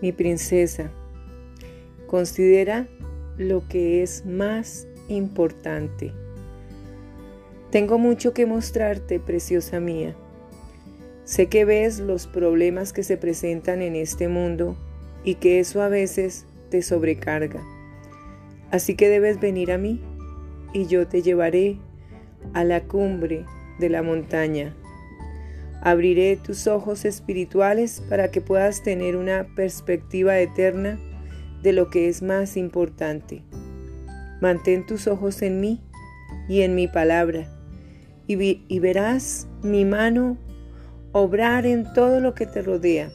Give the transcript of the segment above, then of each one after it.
Mi princesa, considera lo que es más importante. Tengo mucho que mostrarte, preciosa mía. Sé que ves los problemas que se presentan en este mundo y que eso a veces te sobrecarga. Así que debes venir a mí y yo te llevaré a la cumbre de la montaña. Abriré tus ojos espirituales para que puedas tener una perspectiva eterna de lo que es más importante. Mantén tus ojos en mí y en mi palabra y, verás mi mano obrar en todo lo que te rodea.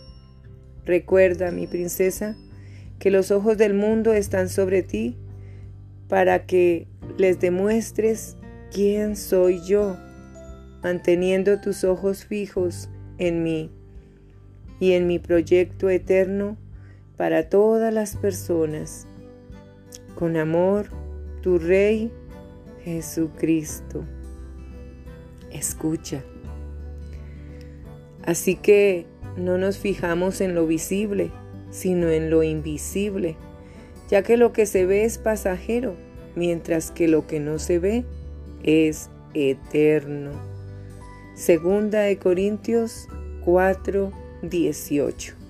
Recuerda, mi princesa, que los ojos del mundo están sobre ti para que les demuestres quién soy yo, manteniendo tus ojos fijos en mí y en mi proyecto eterno para todas las personas. Con amor, tu Rey Jesucristo. Escucha. Así que no nos fijamos en lo visible, sino en lo invisible, ya que lo que se ve es pasajero, mientras que lo que no se ve es eterno. Segunda de Corintios 4, 18.